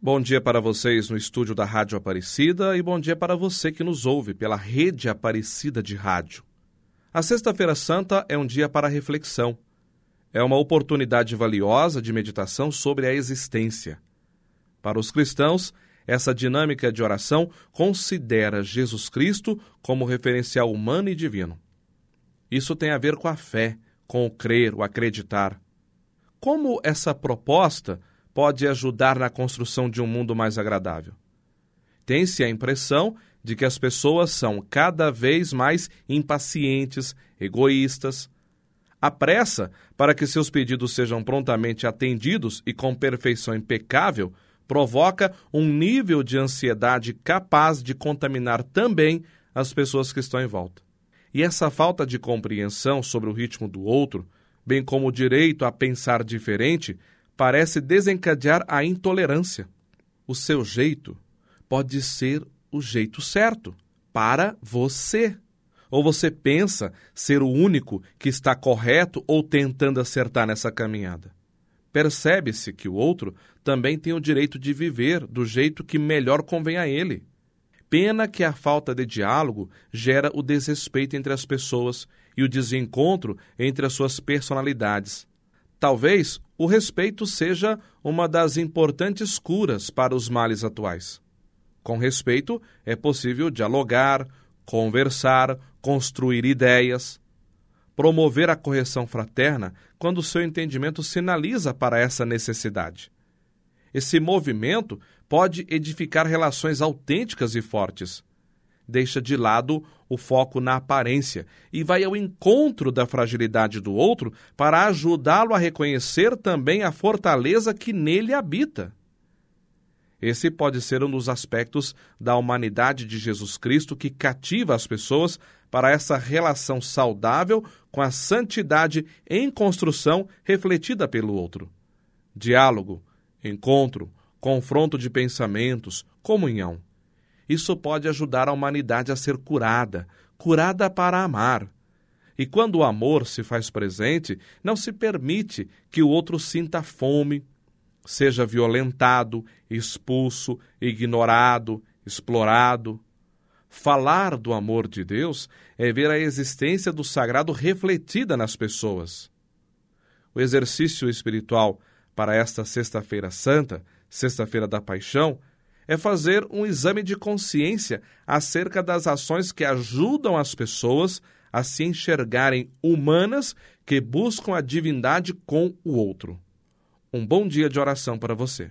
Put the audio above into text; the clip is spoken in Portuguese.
Bom dia para vocês no estúdio da Rádio Aparecida e bom dia para você que nos ouve pela rede Aparecida de Rádio. A Sexta-feira Santa é um dia para reflexão. É uma oportunidade valiosa de meditação sobre a existência. Para os cristãos, essa dinâmica de oração considera Jesus Cristo como referencial humano e divino. Isso tem a ver com a fé, com o crer, o acreditar. Como essa proposta pode ajudar na construção de um mundo mais agradável. Tem-se a impressão de que as pessoas são cada vez mais impacientes, egoístas. A pressa para que seus pedidos sejam prontamente atendidos e com perfeição impecável provoca um nível de ansiedade capaz de contaminar também as pessoas que estão em volta. E essa falta de compreensão sobre o ritmo do outro, bem como o direito a pensar diferente, parece desencadear a intolerância. O seu jeito pode ser o jeito certo para você. Ou você pensa ser o único que está correto ou tentando acertar nessa caminhada. Percebe-se que o outro também tem o direito de viver do jeito que melhor convém a ele. Pena que a falta de diálogo gera o desrespeito entre as pessoas e o desencontro entre as suas personalidades. Talvez o respeito seja uma das importantes curas para os males atuais. Com respeito, é possível dialogar, conversar, construir ideias, promover a correção fraterna quando seu entendimento sinaliza para essa necessidade. Esse movimento pode edificar relações autênticas e fortes deixa de lado o foco na aparência e vai ao encontro da fragilidade do outro para ajudá-lo a reconhecer também a fortaleza que nele habita. Esse pode ser um dos aspectos da humanidade de Jesus Cristo que cativa as pessoas para essa relação saudável com a santidade em construção refletida pelo outro. Diálogo, encontro, confronto de pensamentos, comunhão. Isso pode ajudar a humanidade a ser curada, curada para amar. E quando o amor se faz presente, não se permite que o outro sinta fome, seja violentado, expulso, ignorado, explorado. Falar do amor de Deus é ver a existência do sagrado refletida nas pessoas. O exercício espiritual para esta Sexta-feira Santa, Sexta-feira da Paixão, é fazer um exame de consciência acerca das ações que ajudam as pessoas a se enxergarem humanas que buscam a divindade com o outro. Um bom dia de oração para você.